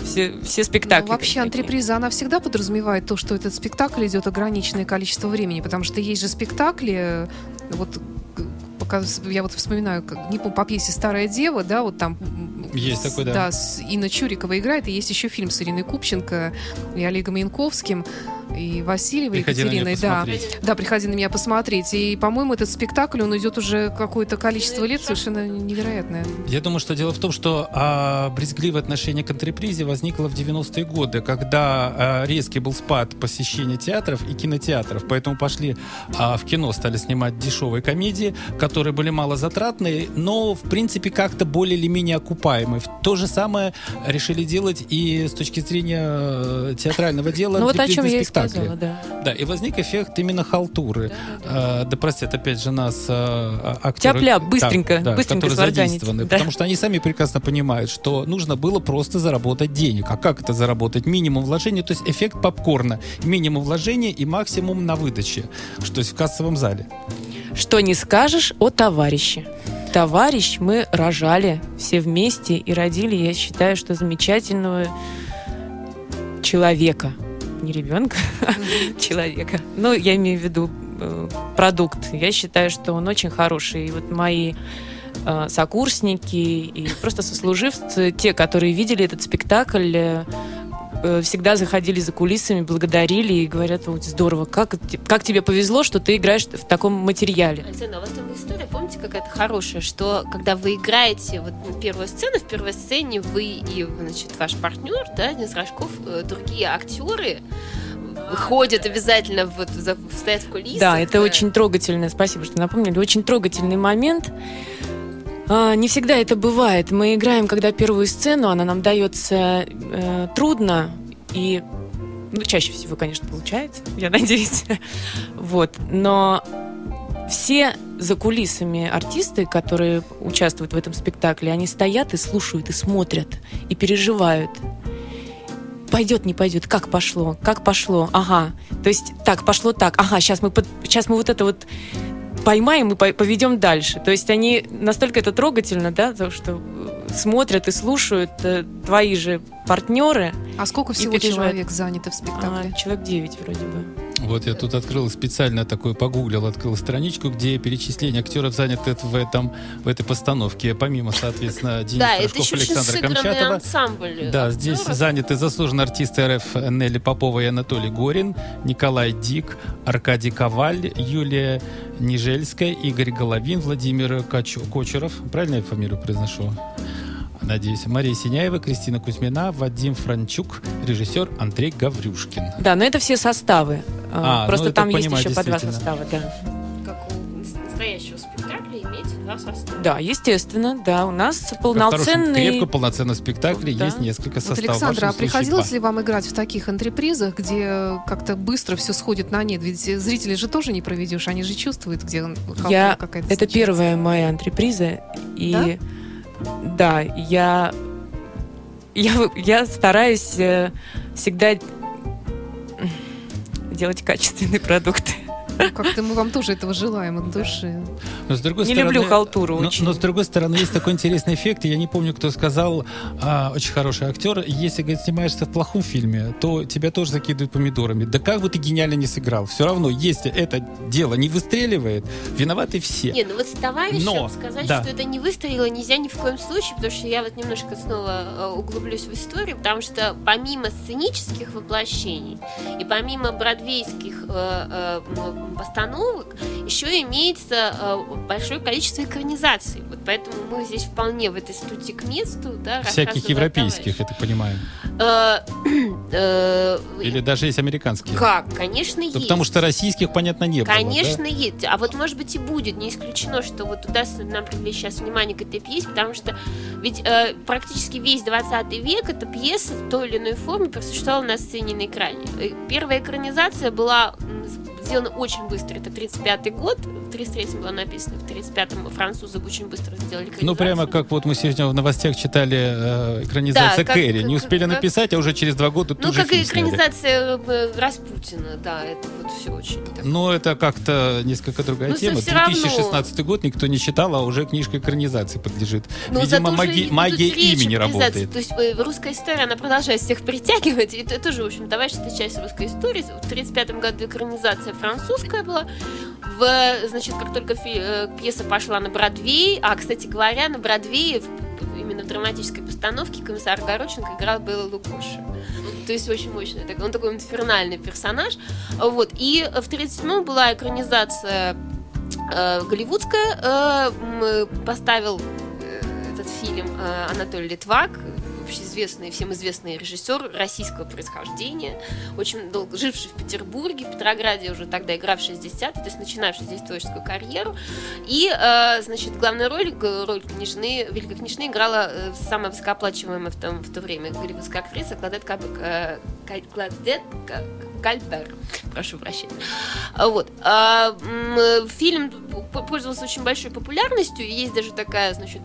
все, все спектакли. Ну, вообще антреприза, она всегда подразумевает то, что этот спектакль идет ограниченное количество времени, потому что есть же спектакли, э, вот я вот вспоминаю, как, не помню, по пьесе «Старая дева», да, вот там... Есть с- такой, да. с Инна Чурикова играет, и есть еще фильм с Ириной Купченко и Олегом Янковским, и Приходи на меня Екатериной, да. Да, приходи на меня посмотреть. И, по-моему, этот спектакль, он идет уже какое-то количество лет совершенно невероятное. Я думаю, что дело в том, что а, брезгливое отношение к антрепризе возникло в 90-е годы, когда а, резкий был спад посещения театров и кинотеатров, поэтому пошли а, в кино, стали снимать дешевые комедии, которые были малозатратные, но, в принципе, как-то более или менее окупаемые. То же самое решили делать и с точки зрения э, театрального дела Ну вот о чем я и спектакли. сказала, да. Да, и возник эффект именно халтуры. А, да простят опять же нас а, а, актеры. Тяп-ляп, быстренько, да, да, быстренько которые задействованы. да. Потому что они сами прекрасно понимают, что нужно было просто заработать денег. А как это заработать? Минимум вложения, то есть эффект попкорна. Минимум вложения и максимум на выдаче. Что есть в кассовом зале. Что не скажешь о товарище. Товарищ мы рожали все вместе и родили, я считаю, что замечательного человека. Не ребенка, [laughs] а человека. Ну, я имею в виду э, продукт. Я считаю, что он очень хороший. И вот мои э, сокурсники и просто сослуживцы, те, которые видели этот спектакль, э, всегда заходили за кулисами, благодарили и говорят, вот здорово, как, как тебе повезло, что ты играешь в таком материале. Александр, а у вас там история, помните, какая-то хорошая, что когда вы играете вот ну, первую сцену, в первой сцене вы и, значит, ваш партнер, да, Денис Рожков, э, другие актеры выходят обязательно, вот, стоят в кулисах. Да, это э, очень трогательно. Спасибо, что напомнили. Очень трогательный момент. А, не всегда это бывает. Мы играем, когда первую сцену, она нам дается э, трудно и ну, чаще всего, конечно, получается, я надеюсь. [laughs] Вот. Но все за кулисами артисты, которые участвуют в этом спектакле, они стоят и слушают, и смотрят, и переживают. Пойдет, не пойдет, как пошло, как пошло, ага. То есть так, пошло так, ага, сейчас мы, под- сейчас мы вот это вот поймаем и по- поведем дальше. То есть они настолько это трогательно, да, то, что э, смотрят и слушают э, твои же партнеры. А сколько всего человек занято в спектакле? А, человек 9 вроде бы. Вот я тут открыл специально такой, погуглил, открыл страничку, где перечисление актеров заняты в, этом, в этой постановке. Помимо, соответственно, Дениса Да, Рожков, Александра Камчатова. ансамбль. Да, здесь заняты заслуженные артисты РФ Нелли Попова и Анатолий Горин, Николай Дик, Аркадий Коваль, Юлия Нижельская, Игорь Головин, Владимир Кочеров. Правильно я фамилию произношу? Надеюсь. Мария Синяева, Кристина Кузьмина, Вадим Франчук, режиссер Андрей Гаврюшкин. Да, но это все составы. А, А, Просто ну, там есть понимаю, еще по два состава, да. Как у настоящего спектакля иметь два состава. Да, естественно, да. У нас полноценный... крепко полноценном спектакле Да. есть несколько Вот, составов. В Александра, а приходилось два. ли вам играть в таких антрепризах, где как-то быстро все сходит на нет? Ведь зрителей же тоже не проведешь, они же чувствуют, где он- Я- какая-то Это случается. первая моя антреприза. И да, я, я, вы- я стараюсь э, всегда делать качественные продукты. Ну, Как-то мы вам тоже этого желаем от души. Но с другой Не стороны, люблю халтуру но, очень. но с другой стороны, есть такой интересный эффект. Я не помню, кто сказал, а, очень хороший актер. Если, говорит, снимаешься в плохом фильме, то тебя тоже закидывают помидорами. Да как бы ты гениально не сыграл. Все равно, если это дело не выстреливает, виноваты все. Не, ну вот с товарищем Но, сказать, да. что это не выстрелило, нельзя ни в коем случае, потому что я вот немножко снова э, углублюсь в историю, потому что помимо сценических воплощений и помимо бродвейских э, э, м, постановок, еще имеется э, большое количество экранизаций. Вот поэтому мы здесь вполне в этой студии к месту, да, Всяких европейских, я так понимаю. Э, [clears throat] э, Или даже есть американские. Как? Конечно, есть. потому что российских, понятно, не было. Конечно, есть. А вот, может быть, и будет. Не исключено, что вот удастся нам привлечь сейчас внимание к этой пьесе, потому что ведь практически весь 20 век эта пьеса в той или иной форме просуществовала на сцене на экране. Первая экранизация была м, сделана очень быстро. Это 35 год. В 33-м была написана, в 35-м французы очень быстро сделали экранизацию. Ну, прямо как вот мы сегодня в новостях читали э, экранизация Да, как- Кэрри. Не успели как- написать, а уже через два года тут Ну, же как и фильм сняли. экранизация э, Распутина, да, это вот все очень так. Ну, это как-то несколько другая Ну, тема. всё равно. 2016 год никто не читал, а уже книжка экранизации подлежит. Но Видимо, зато маги- магия имени работает. То есть э, русская история, она продолжает всех притягивать. И это тоже, в общем, товарищеская часть русской истории. В 1935 году экранизация французская была. В, значит, как только фи- э, пьеса пошла на Бродвей, а, кстати говоря, на Бродвее именно в драматической постановке комиссар Гороченко играл Белла Лукоша. То есть очень мощный. такой- Он такой инфернальный персонаж. Вот. И в 1937 была экранизация э, голливудская. Э, м, поставил э, этот фильм э, Анатолий Литвак, общеизвестный, всем известный режиссер российского происхождения, очень долго живший в Петербурге, в Петрограде уже тогда игравший 60 то есть начинавший здесь творческую карьеру. И, э, значит, главную роль, роль княжны, великой княжны играла э, самая высокооплачиваемая в, том, в то время голливудская актриса Кладет Каб- э, Кладет. Прошу прощения. А Вот. А, Фильм пользовался очень большой популярностью. Есть даже такая, значит,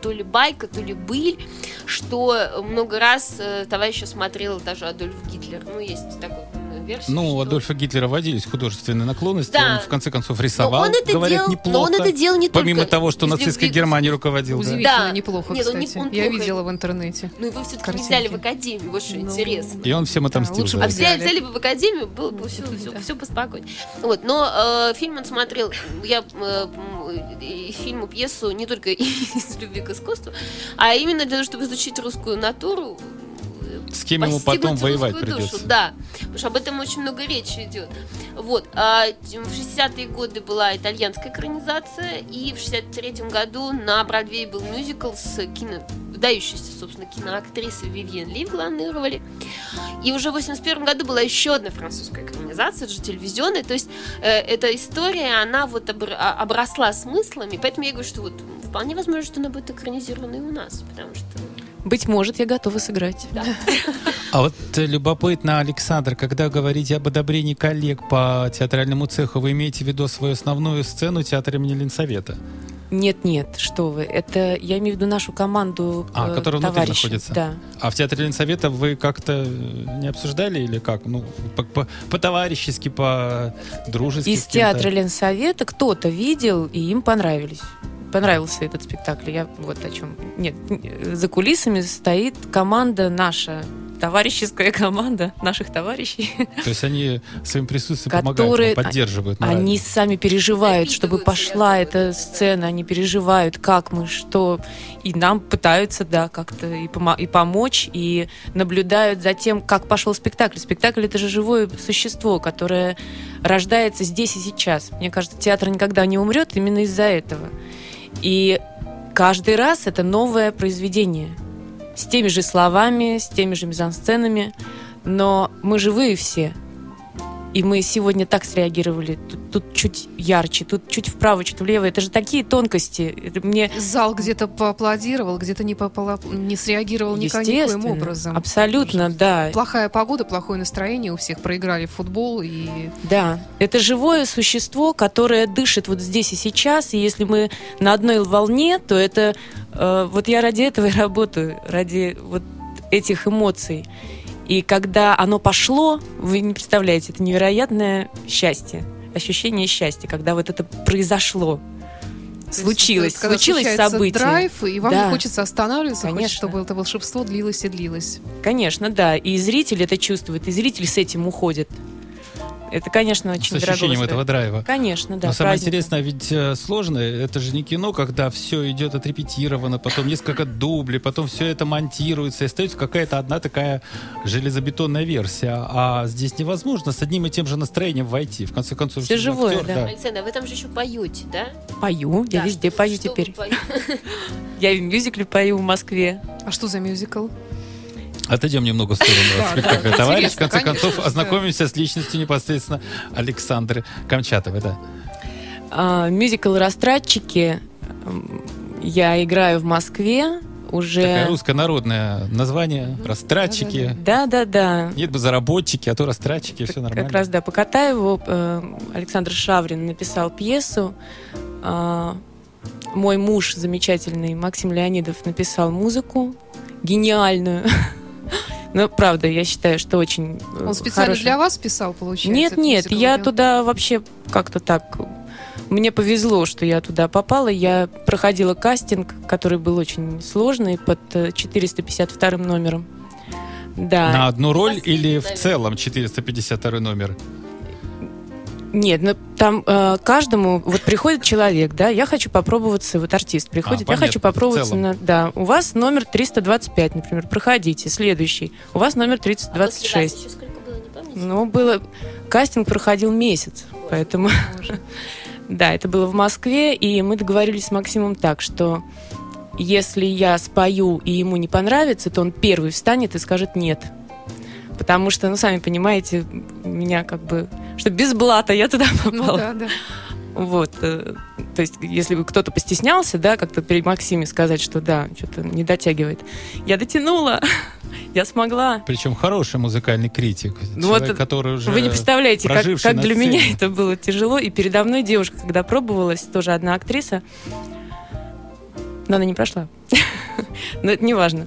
то ли байка, то ли быль, что много раз э, товарища смотрел даже Адольф Гитлер. Ну, есть такой м, версия. Ну, у что- Адольфа Гитлера водились художественные наклонности. Да. Он, в конце концов, Но рисовал, он это говорят, делал, неплохо. но он это делал не Помимо только того, что нацистской Германией руководил. да. Удивительно Да. неплохо, Нет, он не- кстати. он Я плохо. видела в интернете. Ну, его все-таки не взяли в академию, вот что Ну, интересно. И он всем отомстил. бы А взяли. взяли бы в академию, было бы все, все, Да. все поспокойнее. Вот, но э, фильм он смотрел, я э, м, и фильм и пьесу не только [laughs] из любви к искусству, а именно для того, чтобы изучить русскую натуру. С кем ему потом воевать русскую душу, придется. Да, потому что об этом очень много речи идет. Вот, а в 60-е годы была итальянская экранизация, и в 63-м году на Бродвее был мюзикл с кино выдающейся, собственно, киноактрисой Вивьен Ли в главной роли. И уже в 81 году была еще одна французская экранизация, это же телевизионная. То есть э, эта история, она вот обр- а- обросла смыслами. Поэтому я говорю, что вот вполне возможно, что она будет экранизирована и у нас. Потому что Быть может, я готова сыграть. А вот э, любопытно, Александр, когда говорите об одобрении коллег по театральному цеху, вы имеете в виду свою основную сцену театра имени Ленсовета? Нет, нет, что вы. Это я имею в виду нашу команду А, э, которая внутри товарищей. находится. Да. А в театре Ленсовета вы как-то не обсуждали или как? Ну, по- по- по-товарищески, по-дружески? Из театра Ленсовета кто-то видел, и им понравились. Понравился этот спектакль. Я вот о чем. Нет, за кулисами стоит команда наша, товарищеская команда наших товарищей. То есть они своим присутствием Которые- помогают, поддерживают морально. Они сами переживают, чтобы пошла эта сцена, они переживают, как мы, что, и нам пытаются, да, как-то и, помо- и помочь, и наблюдают за тем, как пошел спектакль. Спектакль это же живое существо, которое рождается здесь и сейчас. Мне кажется, театр никогда не умрет именно из-за этого. И каждый раз это новое произведение. С теми же словами, с теми же мизансценами. Но мы живые все. И мы сегодня так среагировали. Тут, тут чуть ярче, тут чуть вправо, чуть влево. Это же такие тонкости. Это мне Зал где-то поаплодировал, где-то не, попола- не среагировал никаким образом. Абсолютно, да. Плохая погода, плохое настроение, у всех проиграли в футбол и Да, это живое существо, которое дышит вот здесь и сейчас, и если мы на одной волне, то это э, вот я ради этого и работаю, ради вот этих эмоций. И когда оно пошло, вы не представляете, это невероятное счастье, ощущение счастья, когда вот это произошло, То есть, случилось, когда случилось событие. драйв, и вам Да. не хочется останавливаться, хочется, Конечно. чтобы это волшебство длилось и длилось. Конечно, да, и зритель это чувствует, и зритель с этим уходит. Это, конечно, очень С дорого ощущением стоит. этого драйва. Конечно, да. Но самое праздника. интересное, ведь э, сложно, это же не кино, когда все идет отрепетировано, потом несколько дублей, потом все это монтируется, и остается какая-то одна такая железобетонная версия. А здесь невозможно с одним и тем же настроением войти. В конце концов, Всё же живое, актер, да. Александр, вы там же еще поете, да? Пою, я Да. везде пою Что теперь. [laughs] Я в мюзикле пою в Москве. А что за мюзикл? Отойдем немного в сторону [laughs] Да, спектакля. да, Товарищ, в конце конечно, концов, да. ознакомимся с личностью непосредственно Александры Камчатовой. Да. А, мюзикл «Растратчики» я играю в Москве уже... Такое русское народное название. Растратчики. Да-да-да. Нет бы заработчики, а то растратчики, все нормально. Как раз, да, по Катаеву э, Александр Шаврин написал пьесу. А, мой муж замечательный, Максим Леонидов, написал музыку гениальную. [laughs] Но правда, я считаю, что очень э, Он специально хорошая. для вас писал, получается? Нет, нет, я да? туда вообще как-то так... Мне повезло, что я туда попала. Я проходила кастинг, который был очень сложный, под э, 452 номером. Да. На одну роль или в целом 452 номер? Нет, ну там э, каждому вот приходит человек, да, я хочу попробоваться, вот артист приходит, я понятно, хочу в попробоваться, на, да, у вас номер 325, например, проходите, следующий, у вас номер А после вас 326. еще сколько было, не помните? Ну, было, кастинг проходил месяц, поэтому, [laughs] да, это было в Москве, и мы договорились с Максимом так, что если я спою и ему не понравится, то он первый встанет и скажет нет. Потому что, ну, сами понимаете, меня как бы... Что без блата я туда Ну попала. да, да. Вот. э, То есть, если бы кто-то постеснялся, да, как-то при Максиме сказать, что да, что-то не дотягивает. Я дотянула, [laughs] я смогла. Причем хороший музыкальный критик. Ну Человек, вот который уже Вы не представляете, как, как для сцене. меня [laughs] это было тяжело. И передо мной девушка, когда пробовалась, тоже одна актриса, но она не прошла. [laughs] Но это не важно.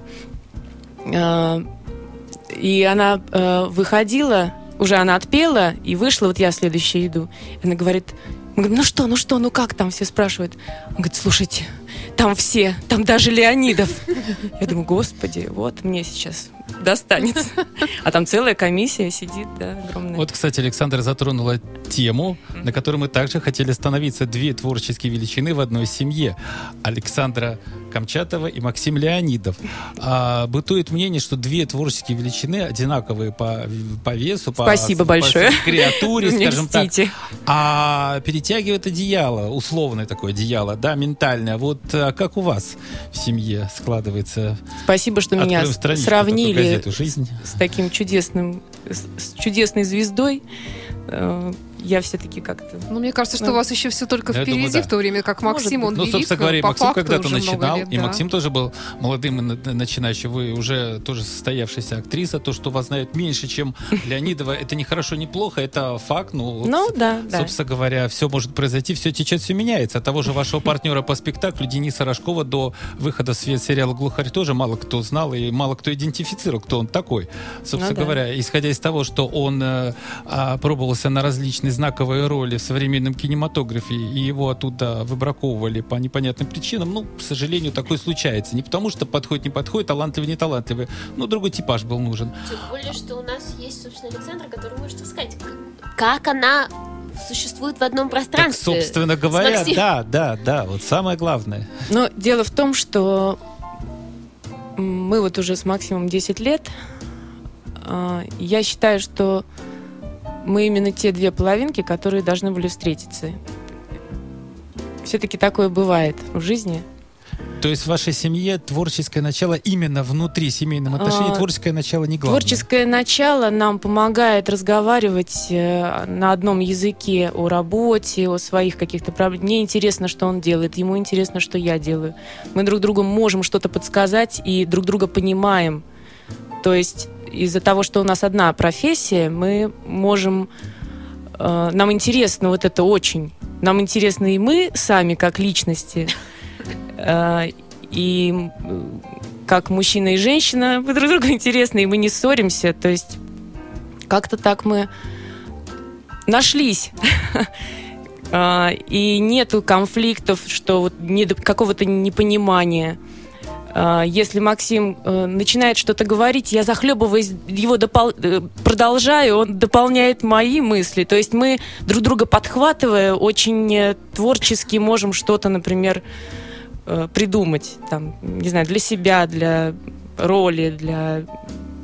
И она э, выходила, уже она отпела, и вышла, вот я следующая иду. Она говорит, мы говорим, ну что, ну что, ну как там, все спрашивают. Он говорит, слушайте, там все, там даже Леонидов. Я думаю, господи, вот мне сейчас достанется. А там целая комиссия сидит, да, огромная. Вот, кстати, Александр затронула тему, на которой мы также хотели остановиться. Две творческие величины в одной семье. Александра Камчатова и Максим Леонидов. А, бытует мнение, что две творческие величины одинаковые по, по весу, по, Спасибо по большое. креатуре, Не [laughs] скажем так. А перетягивает одеяло, условное такое одеяло, да, ментальное. Вот а, как у вас в семье складывается? Спасибо, что меня Откроем такую сравнили газету «Жизнь». с таким чудесным, с, с чудесной звездой. Я все-таки как-то... Ну, мне кажется, что Ну, у вас еще все только я впереди, думаю, да. в то время как Может Максим, быть. он Ну, велик, собственно говоря, и по Максим факту когда-то начинал, лет, и да. Максим тоже был молодым и на- начинающим. Вы уже тоже состоявшаяся актриса. То, что вас знают меньше, чем Леонидова, это не хорошо, не плохо, это факт. Ну, Ну, да, да. Собственно говоря, все может произойти, все течет, все меняется. От того же вашего партнера по спектаклю Дениса Рожкова до выхода в свет сериала «Глухарь» тоже мало кто знал и мало кто идентифицировал, кто он такой. Собственно Ну да. говоря, исходя из того, что он э, а, пробовался на различные знаковые роли в современном кинематографе, и его оттуда выбраковывали по непонятным причинам, ну, к сожалению, такое случается. Не потому что подходит, не подходит, талантливый, не талантливый. Ну, другой типаж был нужен. Тем более, что у нас есть, собственно, Александр, который может рассказать, к- как она существует в одном Так, пространстве. собственно говоря, Максим. да, да, да, вот самое главное. Но дело в том, что мы вот уже с Максимом 10 лет. а, Я считаю, что мы именно те две половинки, которые должны были встретиться. Все-таки такое бывает в жизни. То есть в вашей семье творческое начало именно внутри семейном отношении, А, творческое начало не главное. Творческое начало нам помогает разговаривать э, на одном языке о работе, о своих каких-то проблемах. Мне интересно, что он делает, ему интересно, что я делаю. Мы друг другу можем что-то подсказать и друг друга понимаем. То есть из-за того, что у нас одна профессия, мы можем... э, нам интересно вот это очень. Нам интересно и мы сами, как личности, э, и как мужчина и женщина, мы [laughs] друг другу интересны, и мы не ссоримся. То есть как-то так мы нашлись. А, [laughs] И нету конфликтов, что вот какого-то непонимания. А, Если Максим э, начинает что-то говорить, я захлебываясь его допол- э, продолжаю, он дополняет мои мысли. То есть мы друг друга подхватывая, очень э, творчески можем что-то, например, придумать, там, не знаю, для себя, для роли, для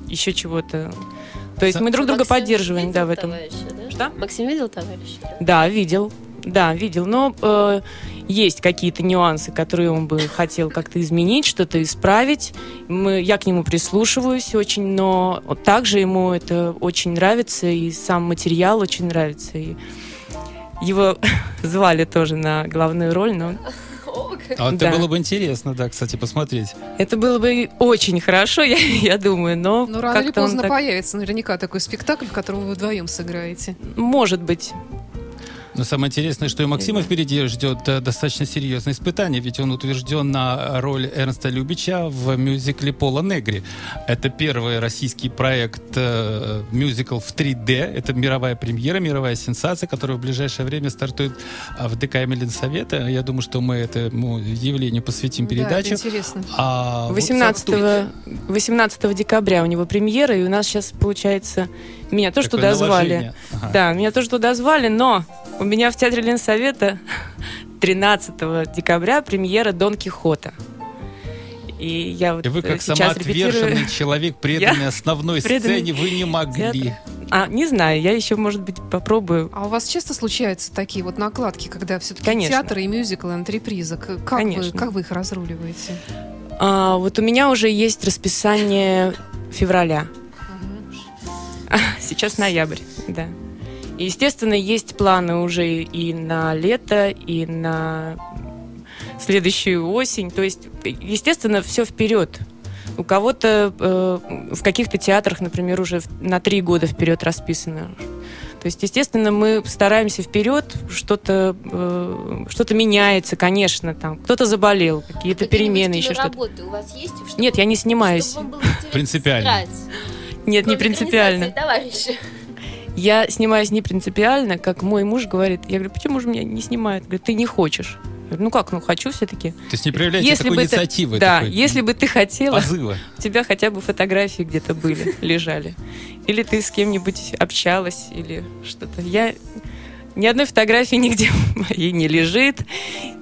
еще чего-то. То есть мы друг друга Максим поддерживаем, да, в этом. товарища, да? Что? Максим видел товарища? да? Да, видел. Да, видел. Но э, есть какие-то нюансы, которые он бы хотел как-то изменить, что-то исправить. Мы, я к нему прислушиваюсь очень, но также ему это очень нравится, и сам материал очень нравится. И его [laughs] звали тоже на главную роль, но [laughs] О, как- А это Да. было бы интересно, да, кстати, посмотреть. это было бы очень хорошо, [laughs] я, я думаю, но Ну, рано или поздно так- появится наверняка такой спектакль, в котором вы вдвоем сыграете. Может быть. Но самое интересное, что и Максима впереди ждет э, достаточно серьезное испытание, ведь он утвержден на роль Эрнста Любича в мюзикле Пола Негри. Это первый российский проект э, мюзикл в 3D. Это мировая премьера, мировая сенсация, которая в ближайшее время стартует в ДК Совета. Я думаю, что мы этому явлению посвятим Да, это передачу. интересно. А вот 18, 18 декабря у него премьера, и у нас сейчас, получается, меня тоже такое туда звали. Ага. Да, меня тоже туда звали, но у меня в Театре Ленсовета [laughs] 13 декабря премьера Дон Кихота. И я вот И вы, э, как сейчас репетирую. самоотверженный человек, [laughs] преданный основной преданный сцене, вы не могли. А, не знаю, я еще, может быть, попробую. А у вас часто случаются такие вот накладки, когда все-таки Конечно. театр и мюзикл, антреприза? Как вы, Конечно. как вы их разруливаете? А, вот у меня уже есть расписание февраля. [laughs] Сейчас ноябрь, да. И, естественно, есть планы уже и на лето, и на следующую осень. То есть, естественно, все вперед. У кого-то э, в каких-то театрах, например, уже на три года вперед расписано. То есть, естественно, мы стараемся вперед, что-то э, что-то меняется, конечно, там кто-то заболел, какие-то Какие-нибудь перемены, еще что-то. киноработы у вас есть? чтобы- Нет, я не снимаюсь. чтобы вам было интересно Принципиально. сыграть? Нет, не принципиально. Товарищи. Я снимаюсь не принципиально, как мой муж говорит. Я говорю, почему же меня не снимает? Говорит, ты не хочешь. Я говорю, ну как, ну хочу все-таки. То есть не проявляете Если такой бы ты- инициативы. Да, такой если бы ты хотела, позыва. у тебя хотя бы фотографии где-то были, лежали. Или ты с кем-нибудь общалась, или что-то. Я ни одной фотографии нигде моей не лежит.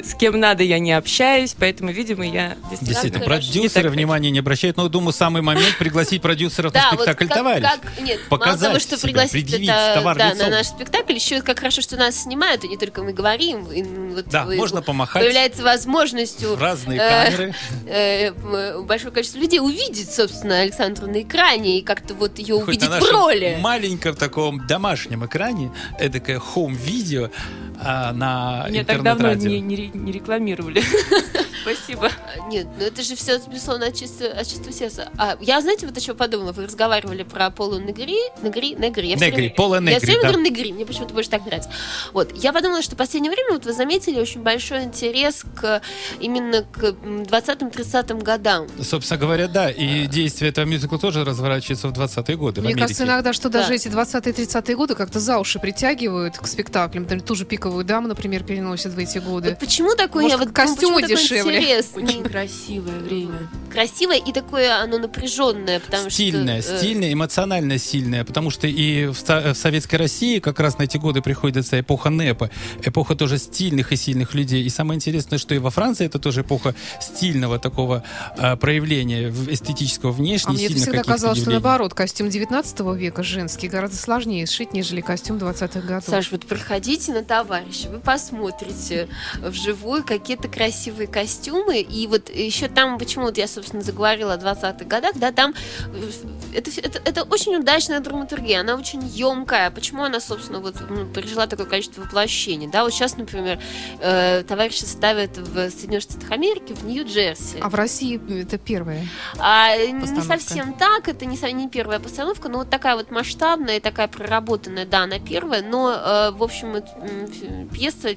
С кем надо, я не общаюсь, поэтому, видимо, я действительно... Действительно, продюсеры внимания не обращают, но думаю, самый момент [laughs] пригласить продюсеров на спектакль «Товарищ». нет, Показать мало того, что пригласить на наш спектакль, еще как хорошо, что нас снимают, и не только мы говорим. вот Да, можно помахать Появляется возможность у в разные э, камеры. [laughs] э, большое количество людей увидеть, собственно, Александру на экране и как-то вот ее увидеть в роли. маленьком таком домашнем экране, эдакое хоум-видео а, на Меня так давно не, не не рекламировали. [laughs] Спасибо. Нет, ну это же все, безусловно, от чувства, от сердца. А, я, знаете, вот о чем подумала? Вы разговаривали про Полу Негри. Негри? Негри. Я Негри, время- Пола Я Негри, все время да. говорю Негри, мне почему-то больше так нравится. Вот, я подумала, что в последнее время, вот вы заметили, очень большой интерес к именно к м, 20-30 годам. Собственно говоря, да, и действие этого мюзикла тоже разворачивается в 20-е годы в Мне Америке. кажется иногда, что даже Да. эти 20-30-е годы как-то за уши притягивают к спектаклям. Например, ту же «Пиковую даму», например, переносят в эти годы. Вот почему такой, Может, я вот костюмы думаю, почему такой дешевле? Интерес? Очень красивое время. красивое и такое оно напряженное, потому Стильная, что... э, стильная, эмоционально сильная, потому что и в, Со- в Советской России как раз на эти годы приходится эпоха НЭПа, эпоха тоже стильных и сильных людей. И самое интересное, что и во Франции это тоже эпоха стильного такого а, проявления эстетического внешне А мне всегда казалось, что явлений. наоборот, костюм 19 века женский гораздо сложнее сшить, нежели костюм 20-х годов. Саш, вот проходите на товарища, вы посмотрите вживую какие-то красивые костюмы. Костюмы, и вот еще там, почему вот я, собственно, заговорила о 20-х годах, да, там э, это, это, это очень удачная драматургия, она очень емкая. Почему она, собственно, вот ну, пережила такое количество воплощений, да, вот сейчас, например, э, товарищи ставят в Соединенных Штатах Америки в Нью-Джерси. А в России это первое. А, не Постановка. совсем так, это не, не первая постановка, но вот такая вот масштабная, такая проработанная, да, она первая, но, э, в общем, это, пьеса,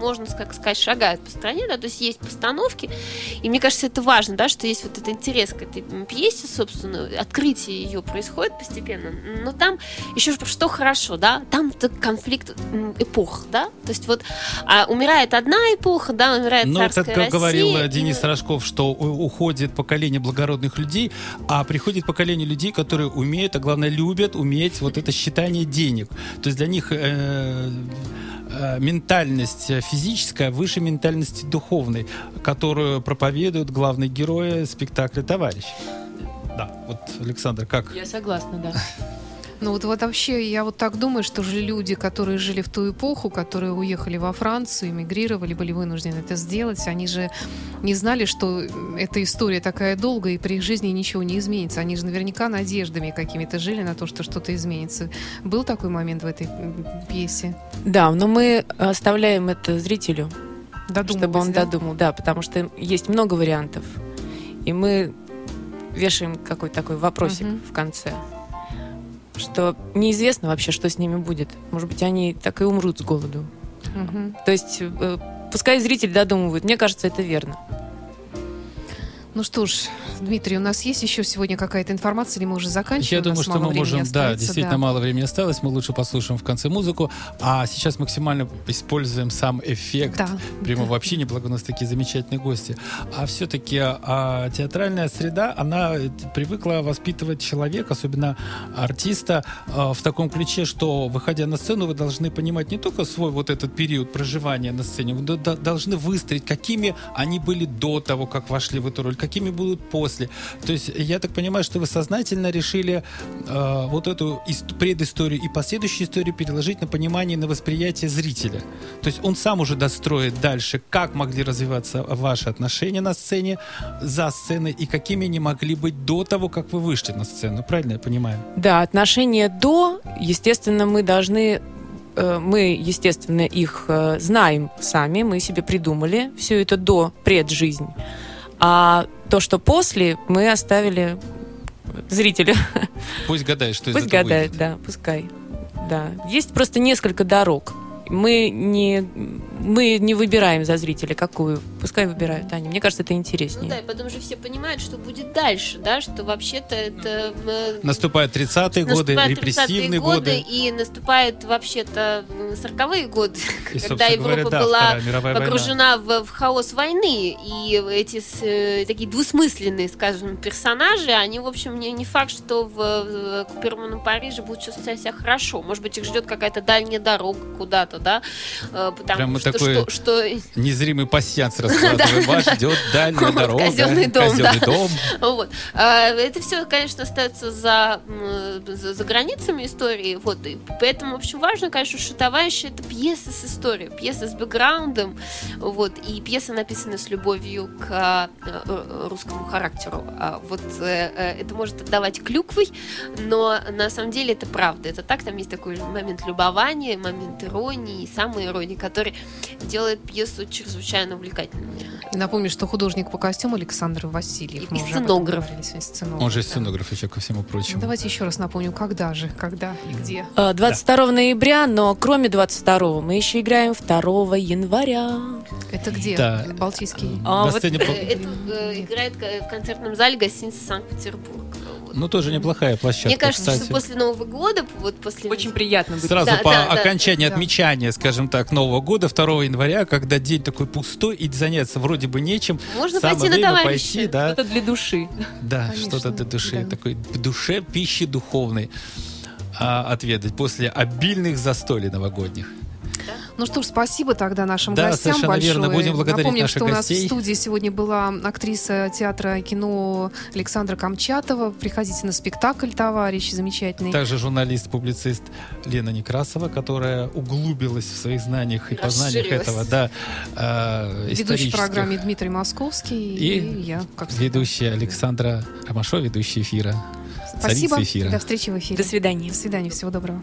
можно как сказать, шагает по стране, да, то есть есть постановки, и мне кажется, это важно, да, что есть вот этот интерес к этой пьесе, собственно, открытие ее происходит постепенно, но там еще что хорошо, да, там конфликт эпох, да, то есть вот а, умирает одна эпоха, да, умирает Ну, царская как как говорил Россия, э, и- Денис Рожков, что уходит поколение благородных людей, а приходит поколение людей, которые умеют, а главное любят уметь вот это считание денег. То есть для них э, ментальность э, физическая выше ментальности духовной, которую проповедует главный герой спектакля «Товарищ». Да, вот, Александр, как? Я согласна, да. [laughs] Ну вот, вот вообще, я вот так думаю, что же люди, которые жили в ту эпоху, которые уехали во Францию, эмигрировали, были вынуждены это сделать, они же не знали, что эта история такая долгая, и при их жизни ничего не изменится. Они же наверняка надеждами какими-то жили на то, что что-то изменится. Был такой момент в этой пьесе? Да, но мы оставляем это зрителю, Додумывать, чтобы он да? додумал. Да, потому что есть много вариантов. И мы вешаем какой-то такой вопросик Мгм. в конце. Что неизвестно вообще, что с ними будет. Может быть, они так и умрут с голоду. Мгм. То есть, э, пускай зритель додумывает. Мне кажется, это верно. Ну что ж, Дмитрий, у нас есть еще сегодня какая-то информация, или мы уже заканчиваем? Я думаю, что мы можем, да, действительно да. мало времени осталось, мы лучше послушаем в конце музыку, а сейчас максимально используем сам эффект Да. прямого общения, благо у нас такие замечательные гости. А все-таки а, театральная среда, она э, привыкла воспитывать человека, особенно артиста, а, в таком ключе, что, выходя на сцену, вы должны понимать не только свой вот этот период проживания на сцене, вы до- до- должны выстроить, какими они были до того, как вошли в эту роль, какими будут после. То есть я так понимаю, что вы сознательно решили э, вот эту предысторию и последующую историю переложить на понимание, на восприятие зрителя. То есть он сам уже достроит дальше, как могли развиваться ваши отношения на сцене, за сценой, и какими они могли быть до того, как вы вышли на сцену. Правильно я понимаю? Да, отношения до, естественно, мы должны э, мы, естественно, их э, знаем сами, мы себе придумали все это до преджизнь. А то, что после, мы оставили зрителю. Пусть гадает, что из Пусть гадает, да, пускай. Да. Есть просто несколько дорог. Мы не, мы не выбираем за зрителя, какую. Пускай выбирают они. Мне кажется, это Ну интереснее. да, и потом же все понимают, что будет дальше, да, что вообще-то это... э, Наступают 30-е годы, наступают репрессивные 30-е годы. и наступают вообще-то м, 40-е годы, [laughs] И, когда Европа говоря, да, была погружена в, в хаос войны, и эти с- э, такие двусмысленные, скажем, персонажи, они, в общем, не, не факт, что в, в оккупированном Париже будут чувствовать себя хорошо. Может быть, их ждет какая-то дальняя дорога куда-то, да, э, потому Прям мы что, такой что, что Незримый пассианс [laughs] раскладываем. Вас ждет дальняя дорога. Казенный дом, казенный да. дом. Вот. А, Это все, конечно, остается за, за, границами истории. Вот. И поэтому очень важно, конечно, что товарищи это пьеса с историей, пьеса с бэкграундом, вот, и пьеса написана с любовью к э, русскому характеру. А Вот э, это может отдавать клюквой, но на самом деле это правда. Это так, там есть такой момент любования, момент иронии, и самой иронии, который делает пьесу чрезвычайно увлекательной. И напомню, что художник по костюму Александр Васильев. И этом сценограф. сценограф, Он же да. сценограф еще ко всему прочему. Давайте еще раз напомню, когда же, когда и где. А, 22 ноября, но кроме 22 мы еще играем 2 января. Это где? Да. Балтийский. А, вот, Э, Это э, играет э, в концертном зале гостиницы Санкт-Петербург. Ну, тоже неплохая площадка, Мне кажется, кстати. что после Нового года, вот после... Очень приятно быть. Сразу Да, по да, окончании да. отмечания, скажем так, Нового года, 2 января, когда день такой пустой и заняться вроде бы нечем, Можно самое пойти на время товарища. пойти, да, Это для души. да, Конечно, что-то для души, да. такой душе пищи духовной а, отведать после обильных застолий новогодних. Ну что ж, спасибо тогда нашим Да, гостям совершенно большое. верно. Будем благодарить Напомним, наших что у нас гостей. в студии сегодня была актриса театра и кино Александра Камчатова. Приходите на спектакль, товарищ, замечательный. Также журналист-публицист Лена Некрасова, которая углубилась в своих знаниях и познаниях этого, да, э, Ведущий в программе Дмитрий Московский И и, я, как. Ведущая Александра Ромашова, ведущая эфира. Спасибо. Эфира. До встречи в эфире. До свидания. До свидания. Всего доброго.